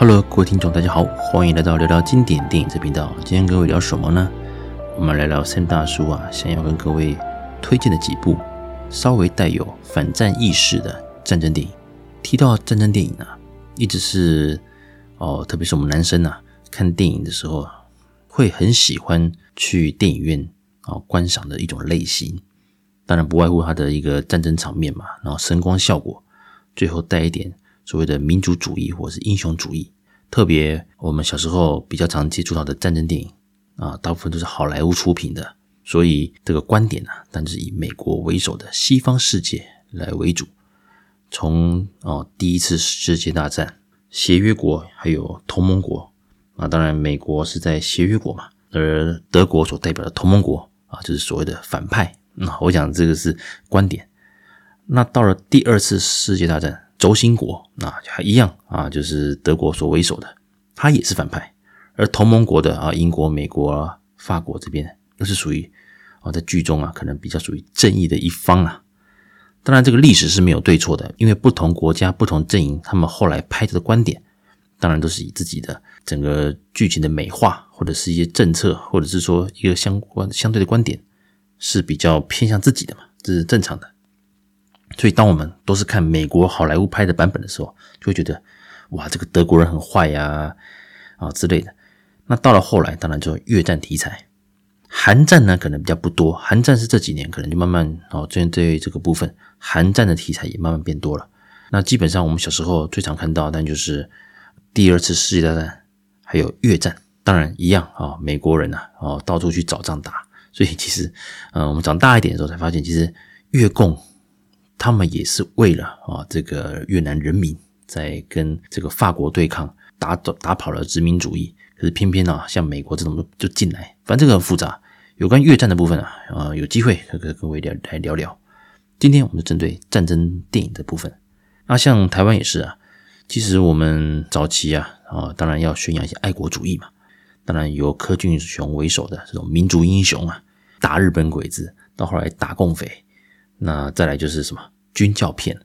Hello，各位听众，大家好，欢迎来到聊聊经典电影这频道。今天各位聊什么呢？我们来聊 Sam 大叔啊，想要跟各位推荐的几部稍微带有反战意识的战争电影。提到战争电影啊，一直是哦，特别是我们男生啊，看电影的时候啊会很喜欢去电影院啊观赏的一种类型。当然不外乎它的一个战争场面嘛，然后声光效果，最后带一点。所谓的民族主义或是英雄主义，特别我们小时候比较常接触到的战争电影啊，大部分都是好莱坞出品的，所以这个观点呢，但是以美国为首的西方世界来为主。从哦第一次世界大战，协约国还有同盟国啊，当然美国是在协约国嘛，而德国所代表的同盟国啊，就是所谓的反派。那我讲这个是观点。那到了第二次世界大战。轴心国啊，还一样啊，就是德国所为首的，他也是反派。而同盟国的啊，英国、美国、法国这边，都是属于啊，在剧中啊，可能比较属于正义的一方啊。当然，这个历史是没有对错的，因为不同国家、不同阵营，他们后来拍的观点，当然都是以自己的整个剧情的美化，或者是一些政策，或者是说一个相关相对的观点，是比较偏向自己的嘛，这是正常的。所以，当我们都是看美国好莱坞拍的版本的时候，就会觉得，哇，这个德国人很坏呀，啊之类的。那到了后来，当然就越战题材，韩战呢可能比较不多。韩战是这几年可能就慢慢哦，针对这个部分，韩战的题材也慢慢变多了。那基本上我们小时候最常看到，但就是第二次世界大战，还有越战。当然一样啊，美国人呐，哦，到处去找仗打。所以其实，嗯，我们长大一点的时候才发现，其实越共。他们也是为了啊，这个越南人民在跟这个法国对抗，打走打跑了殖民主义。可是偏偏啊，像美国这种就进来，反正这个很复杂。有关越战的部分啊，啊，有机会可跟各位聊来聊聊。今天我们就针对战争电影的部分。那像台湾也是啊，其实我们早期啊，啊，当然要宣扬一些爱国主义嘛。当然由柯俊雄为首的这种民族英雄啊，打日本鬼子，到后来打共匪。那再来就是什么军教片，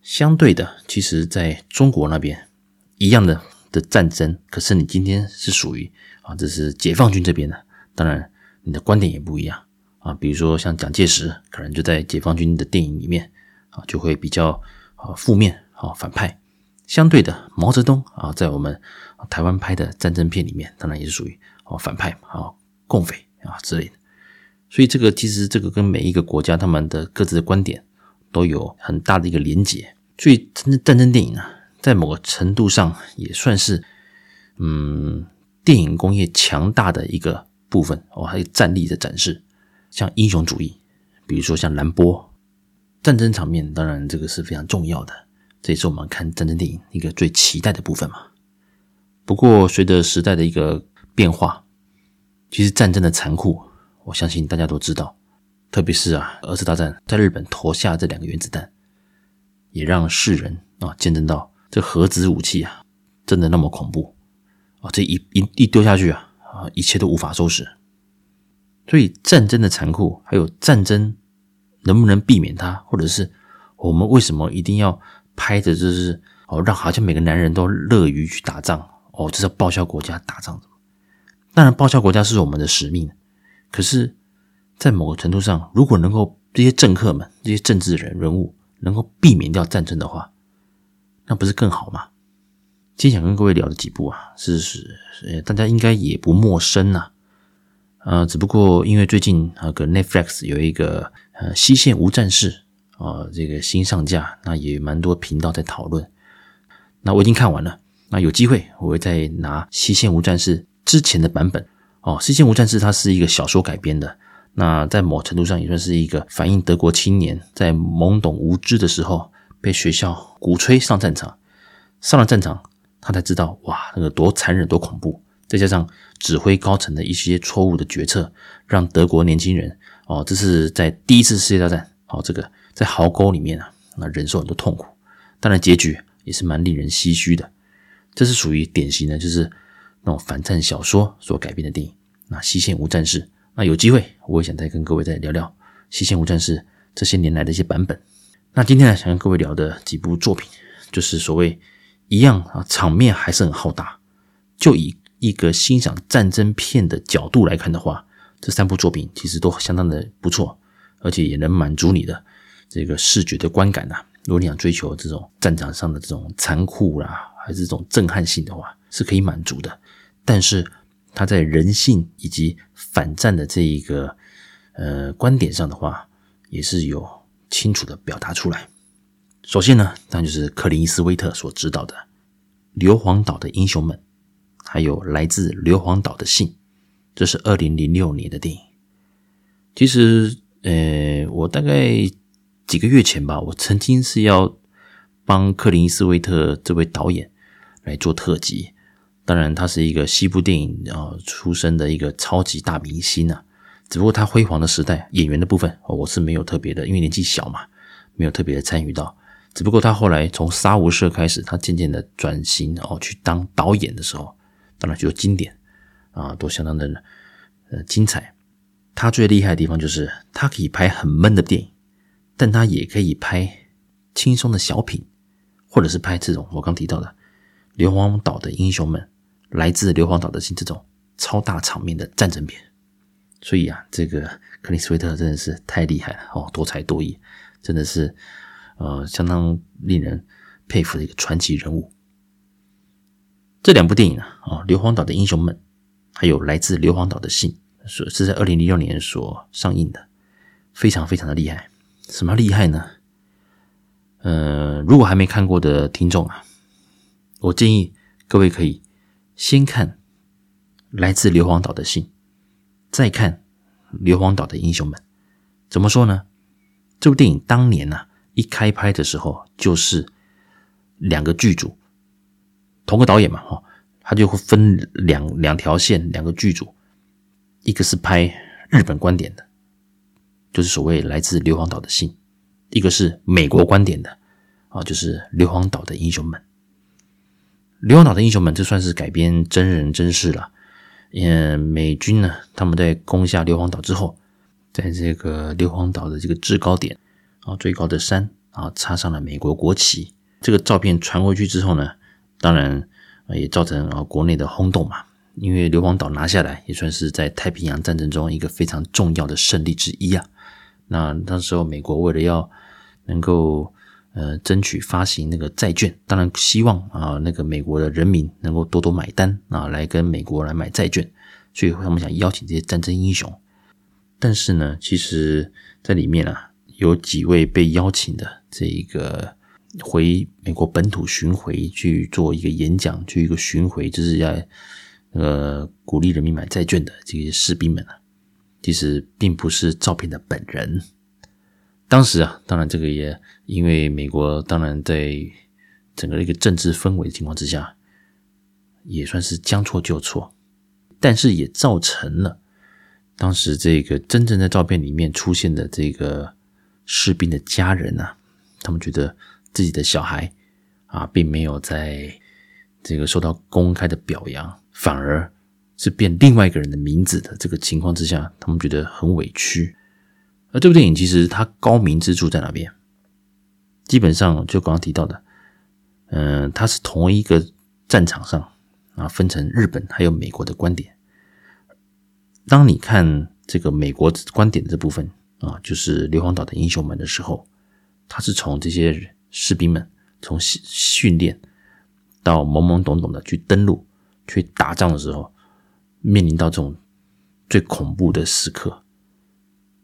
相对的，其实在中国那边一样的的战争，可是你今天是属于啊，这是解放军这边的，当然你的观点也不一样啊。比如说像蒋介石，可能就在解放军的电影里面啊，就会比较啊负面啊反派。相对的，毛泽东啊，在我们台湾拍的战争片里面，当然也是属于啊反派啊共匪啊之类的。所以这个其实这个跟每一个国家他们的各自的观点都有很大的一个连结。所以真的战争电影呢，在某个程度上也算是嗯电影工业强大的一个部分哦，还有战力的展示，像英雄主义，比如说像蓝波，战争场面当然这个是非常重要的，这也是我们看战争电影一个最期待的部分嘛。不过随着时代的一个变化，其实战争的残酷。我相信大家都知道，特别是啊，二次大战在日本投下这两个原子弹，也让世人啊见证到这核子武器啊真的那么恐怖啊！这一一一丢下去啊啊，一切都无法收拾。所以战争的残酷，还有战争能不能避免它，或者是我们为什么一定要拍的就是哦，让好像每个男人都乐于去打仗哦，这是报效国家打仗。当然，报效国家是我们的使命。可是，在某个程度上，如果能够这些政客们、这些政治人人物能够避免掉战争的话，那不是更好吗？今天想跟各位聊的几部啊，是是，大家应该也不陌生呐、啊。呃，只不过因为最近那个 Netflix 有一个呃《西线无战事》啊，这个新上架，那也蛮多频道在讨论。那我已经看完了，那有机会我会再拿《西线无战事》之前的版本。哦，《西线无战事》它是一个小说改编的，那在某程度上也算是一个反映德国青年在懵懂无知的时候被学校鼓吹上战场，上了战场他才知道哇，那个多残忍多恐怖，再加上指挥高层的一些错误的决策，让德国年轻人哦，这是在第一次世界大战哦，这个在壕沟里面啊，那忍受很多痛苦，当然结局也是蛮令人唏嘘的，这是属于典型的，就是。那种反战小说所改编的电影，那《西线无战事》，那有机会我也想再跟各位再聊聊《西线无战事》这些年来的一些版本。那今天呢，想跟各位聊的几部作品，就是所谓一样啊，场面还是很浩大。就以一个欣赏战争片的角度来看的话，这三部作品其实都相当的不错，而且也能满足你的这个视觉的观感呐。如果你想追求这种战场上的这种残酷啦，还是这种震撼性的话，是可以满足的。但是他在人性以及反战的这一个呃观点上的话，也是有清楚的表达出来。首先呢，那就是克林伊斯威特所执导的《硫磺岛的英雄们》，还有来自硫磺岛的信，这是二零零六年的电影。其实，呃，我大概几个月前吧，我曾经是要帮克林伊斯威特这位导演来做特辑。当然，他是一个西部电影啊出身的一个超级大明星啊。只不过他辉煌的时代，演员的部分我是没有特别的，因为年纪小嘛，没有特别的参与到。只不过他后来从杀无赦开始，他渐渐的转型哦，去当导演的时候，当然就经典啊，都相当的呃精彩。他最厉害的地方就是他可以拍很闷的电影，但他也可以拍轻松的小品，或者是拍这种我刚提到的《硫磺岛的英雄们》、《来自硫磺岛的信》这种超大场面的战争片。所以啊，这个克里斯维特真的是太厉害了哦，多才多艺，真的是。呃，相当令人佩服的一个传奇人物。这两部电影啊，啊，《硫磺岛的英雄们》还有《来自硫磺岛的信》，是是在二零零六年所上映的，非常非常的厉害。什么厉害呢？呃，如果还没看过的听众啊，我建议各位可以先看《来自硫磺岛的信》，再看《硫磺岛的英雄们》。怎么说呢？这部电影当年呢、啊。一开拍的时候，就是两个剧组，同个导演嘛，哈，他就会分两两条线，两个剧组，一个是拍日本观点的，就是所谓来自硫磺岛的信；一个是美国观点的，啊，就是硫磺岛的英雄们。硫磺岛的英雄们，这算是改编真人真事了。嗯，美军呢，他们在攻下硫磺岛之后，在这个硫磺岛的这个制高点。啊，最高的山啊，插上了美国国旗。这个照片传过去之后呢，当然也造成啊国内的轰动嘛。因为硫磺岛拿下来，也算是在太平洋战争中一个非常重要的胜利之一啊。那那时候美国为了要能够呃争取发行那个债券，当然希望啊那个美国的人民能够多多买单啊，来跟美国来买债券，所以他们想邀请这些战争英雄。但是呢，其实在里面啊。有几位被邀请的这一个回美国本土巡回去做一个演讲，去一个巡回，就是要呃鼓励人民买债券的这些士兵们啊，其实并不是照片的本人。当时啊，当然这个也因为美国当然在整个一个政治氛围的情况之下，也算是将错就错，但是也造成了当时这个真正在照片里面出现的这个。士兵的家人啊，他们觉得自己的小孩啊，并没有在这个受到公开的表扬，反而是变另外一个人的名字的这个情况之下，他们觉得很委屈。而这部电影其实它高明之处在哪边？基本上就刚刚提到的，嗯、它是同一个战场上啊，分成日本还有美国的观点。当你看这个美国观点的这部分。啊，就是硫磺岛的英雄们的时候，他是从这些士兵们从训训练到懵懵懂懂的去登陆、去打仗的时候，面临到这种最恐怖的时刻，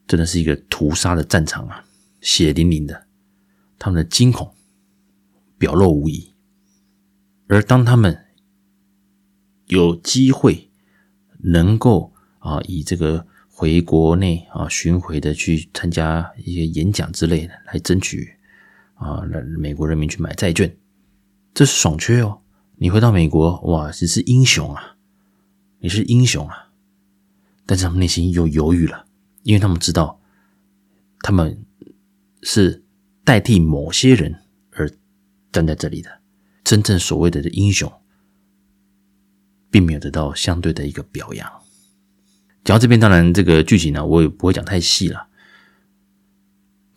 真的是一个屠杀的战场啊，血淋淋的，他们的惊恐表露无遗。而当他们有机会能够啊，以这个。回国内啊，巡回的去参加一些演讲之类的，来争取啊，让美国人民去买债券，这是爽缺哦。你回到美国，哇，你是英雄啊，你是英雄啊。但是他们内心又犹豫了，因为他们知道，他们是代替某些人而站在这里的，真正所谓的的英雄，并没有得到相对的一个表扬。讲到这边，当然这个剧情呢，我也不会讲太细了。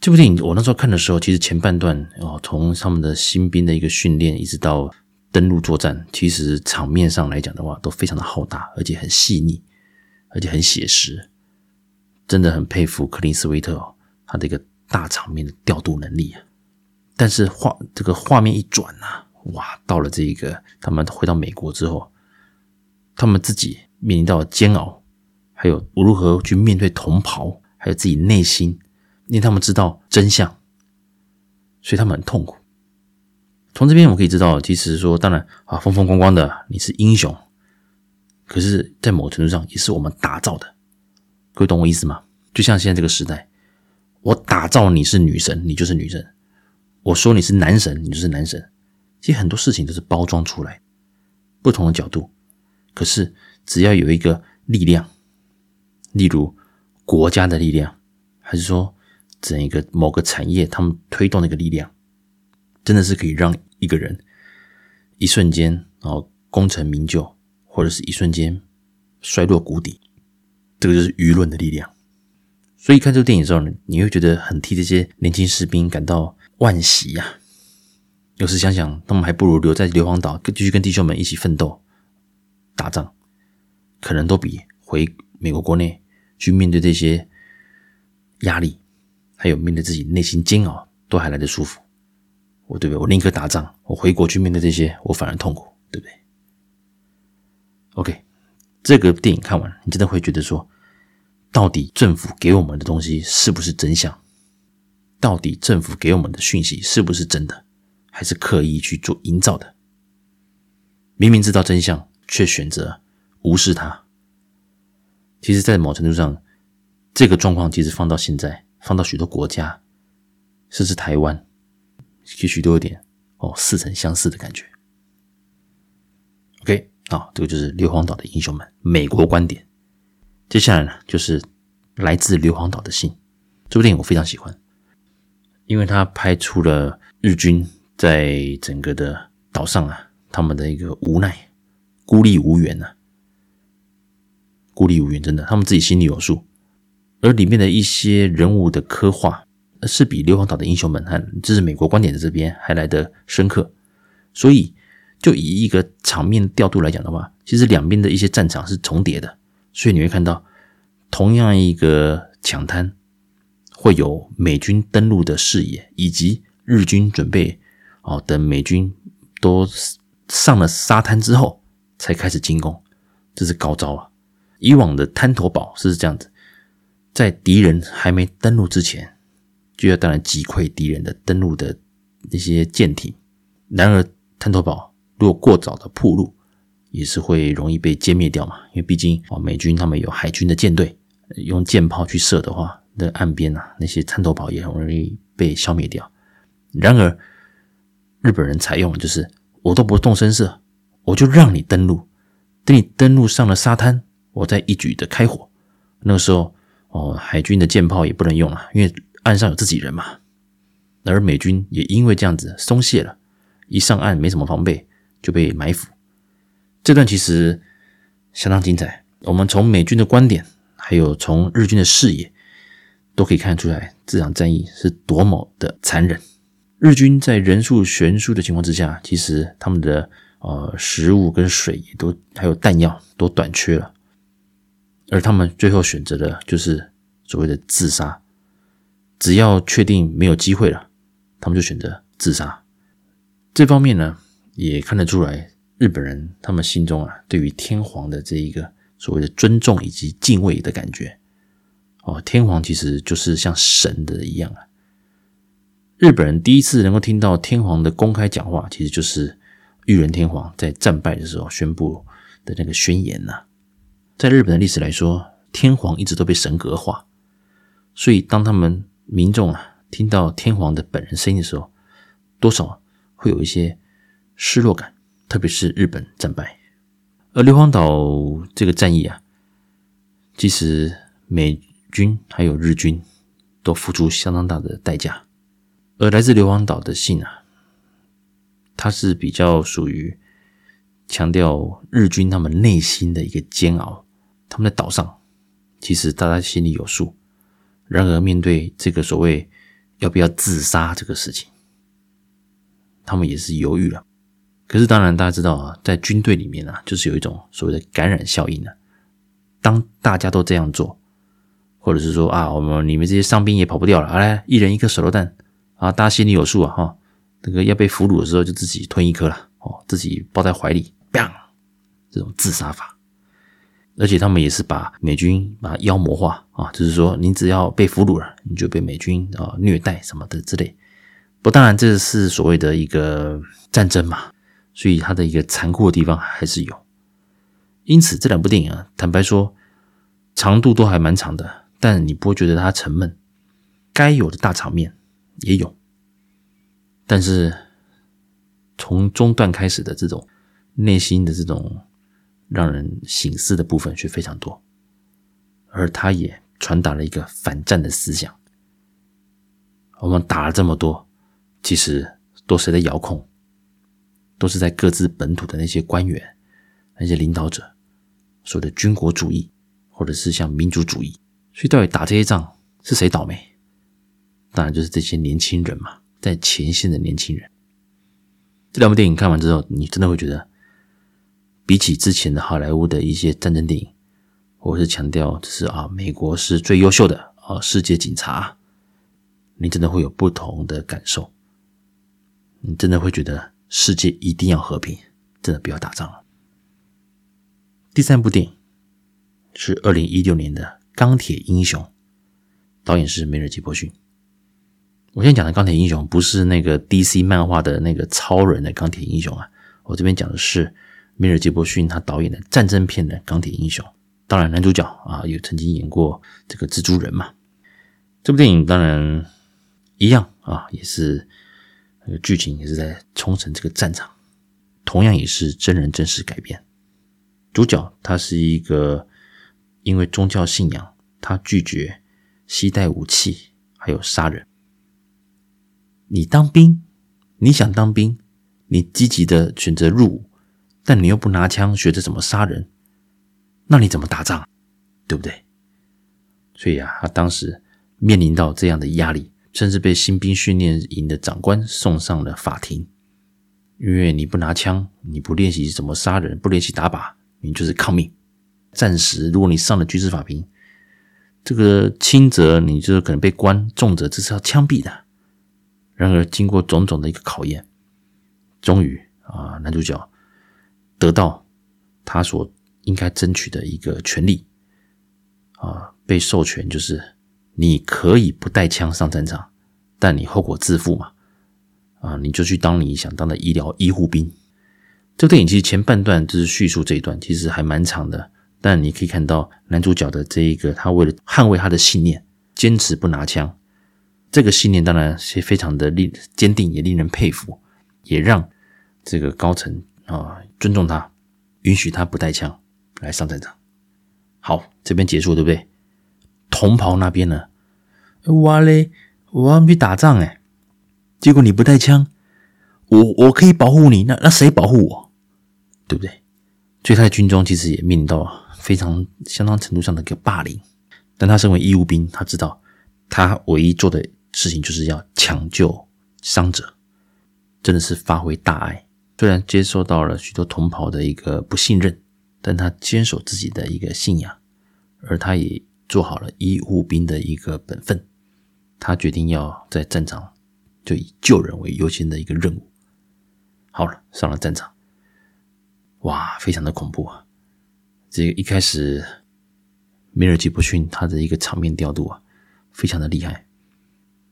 这部电影我那时候看的时候，其实前半段哦，从他们的新兵的一个训练，一直到登陆作战，其实场面上来讲的话，都非常的浩大，而且很细腻，而且很写实，真的很佩服克林斯威特哦，他的一个大场面的调度能力啊。但是画这个画面一转啊，哇，到了这个他们回到美国之后，他们自己面临到煎熬，还有如何去面对同袍，还有自己内心，因为他们知道真相，所以他们很痛苦。从这边我们可以知道，其实说当然啊，风风光光的你是英雄，可是，在某程度上也是我们打造的。各位懂我意思吗？就像现在这个时代，我打造你是女神，你就是女神；我说你是男神，你就是男神。其实很多事情都是包装出来，不同的角度。可是只要有一个力量，例如国家的力量，还是说整一个某个产业，他们推动那个力量。真的是可以让一个人一瞬间然后功成名就，或者是一瞬间摔落谷底，这个就是舆论的力量。所以看这个电影的时候呢，你会觉得很替这些年轻士兵感到惋惜呀。有时想想，他们还不如留在硫磺岛，继续跟弟兄们一起奋斗打仗，可能都比回美国国内去面对这些压力，还有面对自己内心煎熬，都还来得舒服。我对不对？我宁可打仗，我回国去面对这些，我反而痛苦，对不对？OK，这个电影看完，你真的会觉得说，到底政府给我们的东西是不是真相？到底政府给我们的讯息是不是真的，还是刻意去做营造的？明明知道真相，却选择无视它。其实，在某程度上，这个状况其实放到现在，放到许多国家，甚至台湾。也许都有点哦，似曾相识的感觉。OK，啊，这个就是硫磺岛的英雄们，美国观点。接下来呢，就是来自硫磺岛的信。这部电影我非常喜欢，因为它拍出了日军在整个的岛上啊，他们的一个无奈、孤立无援呐、啊，孤立无援，真的，他们自己心里有数。而里面的一些人物的刻画。是比硫磺岛的英雄们，和这是美国观点的这边还来得深刻，所以就以一个场面调度来讲的话，其实两边的一些战场是重叠的，所以你会看到同样一个抢滩会有美军登陆的视野，以及日军准备哦，等美军都上了沙滩之后才开始进攻，这是高招啊！以往的滩头堡是这样子，在敌人还没登陆之前。就要当然击溃敌人的登陆的那些舰艇，然而滩头堡如果过早的铺路，也是会容易被歼灭掉嘛。因为毕竟啊，美军他们有海军的舰队，用舰炮去射的话，那岸边啊那些滩头堡也很容易被消灭掉。然而日本人采用的就是我都不动声色，我就让你登陆，等你登陆上了沙滩，我再一举的开火。那个时候哦，海军的舰炮也不能用了，因为。岸上有自己人嘛，而美军也因为这样子松懈了，一上岸没什么防备就被埋伏。这段其实相当精彩，我们从美军的观点，还有从日军的视野，都可以看出来这场战役是多么的残忍。日军在人数悬殊的情况之下，其实他们的呃食物跟水都还有弹药都短缺了，而他们最后选择的就是所谓的自杀。只要确定没有机会了，他们就选择自杀。这方面呢，也看得出来日本人他们心中啊，对于天皇的这一个所谓的尊重以及敬畏的感觉。哦，天皇其实就是像神的一样啊。日本人第一次能够听到天皇的公开讲话，其实就是裕仁天皇在战败的时候宣布的那个宣言呐。在日本的历史来说，天皇一直都被神格化，所以当他们民众啊，听到天皇的本人声音的时候，多少会有一些失落感，特别是日本战败，而硫磺岛这个战役啊，其实美军还有日军都付出相当大的代价。而来自硫磺岛的信啊，它是比较属于强调日军他们内心的一个煎熬，他们在岛上，其实大家心里有数。然而，面对这个所谓要不要自杀这个事情，他们也是犹豫了。可是当然大家知道啊，在军队里面啊，就是有一种所谓的感染效应呢、啊。当大家都这样做，或者是说啊，我们你们这些伤兵也跑不掉了，来，一人一颗手榴弹啊，大家心里有数啊，哈，这个要被俘虏的时候就自己吞一颗了，哦，自己抱在怀里，砰，这种自杀法。而且他们也是把美军把妖魔化啊，就是说你只要被俘虏了，你就被美军啊虐待什么的之类。不，当然这是所谓的一个战争嘛，所以它的一个残酷的地方还是有。因此，这两部电影啊，坦白说，长度都还蛮长的，但你不会觉得它沉闷。该有的大场面也有，但是从中段开始的这种内心的这种让人醒思的部分却非常多，而它也传达了一个反战的思想。我们打了这么多，其实都是谁在遥控？都是在各自本土的那些官员。那些领导者，所谓的军国主义，或者是像民族主义，所以到底打这些仗是谁倒霉？当然就是这些年轻人嘛，在前线的年轻人。这两部电影看完之后，你真的会觉得，比起之前的好莱坞的一些战争电影，或者是强调就是啊，美国是最优秀的啊，世界警察，你真的会有不同的感受。你真的会觉得世界一定要和平，真的不要打仗了。第三部电影是二零一六年的《钢铁英雄》，导演是梅尔吉伯逊。我现在讲的《钢铁英雄》不是那个 DC 漫画的那个超人的钢铁英雄啊，我这边讲的是梅尔吉伯逊他导演的战争片的《钢铁英雄》。当然，男主角啊有曾经演过这个蜘蛛人嘛。这部电影当然一样啊，也是剧情也是在冲绳这个战场，同样也是真人真事改编。主角他是一个因为宗教信仰，他拒绝携带武器，还有杀人。你当兵，你想当兵，你积极的选择入伍，但你又不拿枪学着怎么杀人，那你怎么打仗？对不对？所以啊，他当时面临到这样的压力，甚至被新兵训练营的长官送上了法庭，因为你不拿枪，你不练习怎么杀人，不练习打靶。你就是抗命，暂时如果你上了军事法庭，这个轻则你就是可能被关，重则这是要枪毙的。然而经过种种的一个考验，终于啊，男主角得到他所应该争取的一个权利啊，被授权就是你可以不带枪上战场，但你后果自负嘛，啊，你就去当你想当的医疗医护兵。这个电影其实前半段就是叙述这一段，其实还蛮长的。但你可以看到男主角的这一个，他为了捍卫他的信念，坚持不拿枪。这个信念当然是非常的令坚定，也令人佩服，也让这个高层啊尊重他，允许他不带枪来上战场。好，这边结束对不对？红袍那边呢？哇嘞，我要去打仗哎，结果你不带枪。我我可以保护你，那那谁保护我？对不对？所以他在军中其实也面临到非常相当程度上的一个霸凌。但他身为义务兵，他知道他唯一做的事情就是要抢救伤者，真的是发挥大爱。虽然接受到了许多同袍的一个不信任，但他坚守自己的一个信仰，而他也做好了义务兵的一个本分。他决定要在战场就以救人为优先的一个任务。好了，上了战场，哇，非常的恐怖啊！这个一开始，梅尔吉布逊他的一个场面调度啊，非常的厉害。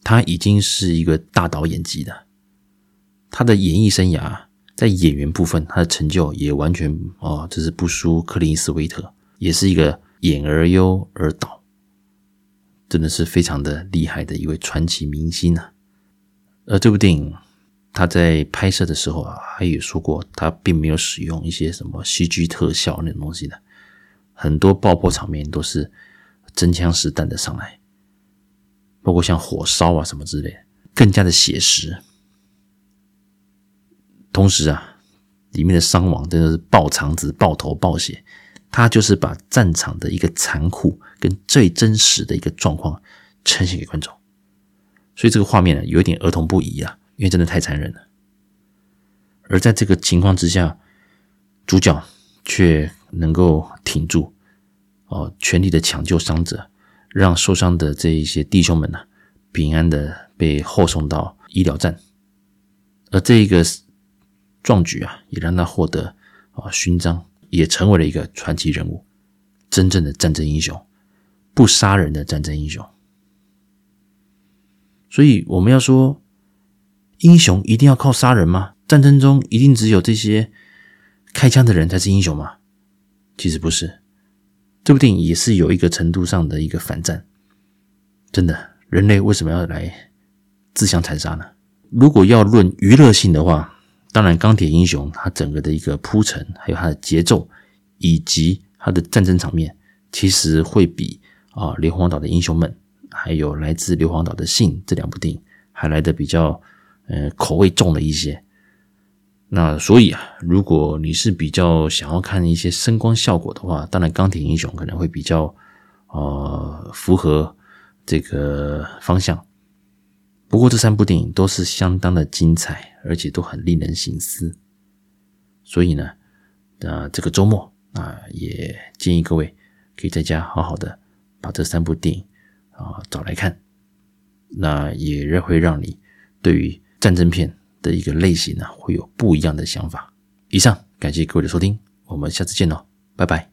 他已经是一个大导演级的，他的演艺生涯在演员部分，他的成就也完全哦，这是不输克林斯威特，也是一个演而优而导，真的是非常的厉害的一位传奇明星啊！而这部电影。他在拍摄的时候啊，他也说过，他并没有使用一些什么 CG 特效那种东西的，很多爆破场面都是真枪实弹的上来，包括像火烧啊什么之类的，更加的写实。同时啊，里面的伤亡真的是爆肠子、爆头、爆血，他就是把战场的一个残酷跟最真实的一个状况呈现给观众，所以这个画面呢，有一点儿童不宜啊。因为真的太残忍了，而在这个情况之下，主角却能够挺住，哦，全力的抢救伤者，让受伤的这一些弟兄们呢，平安的被后送到医疗站。而这一个壮举啊，也让他获得啊勋章，也成为了一个传奇人物，真正的战争英雄，不杀人的战争英雄。所以我们要说，英雄一定要靠杀人吗？战争中一定只有这些开枪的人才是英雄吗？其实不是。这部电影也是有一个程度上的一个反战。真的，人类为什么要来自相残杀呢？如果要论娱乐性的话，当然钢铁英雄它整个的一个铺陈，还有它的节奏，以及它的战争场面，其实会比啊硫磺岛的英雄们。还有来自硫磺岛的信这两部电影还来得比较呃口味重了一些。那所以啊，如果你是比较想要看一些声光效果的话，当然钢铁英雄可能会比较呃符合这个方向。不过这三部电影都是相当的精彩，而且都很令人省思。所以呢，呃，这个周末啊，也建议各位可以在家好好的把这三部电影。啊，找来看，那也会让你对于战争片的一个类型呢，会有不一样的想法。以上，感谢各位的收听，我们下次见喽，拜拜。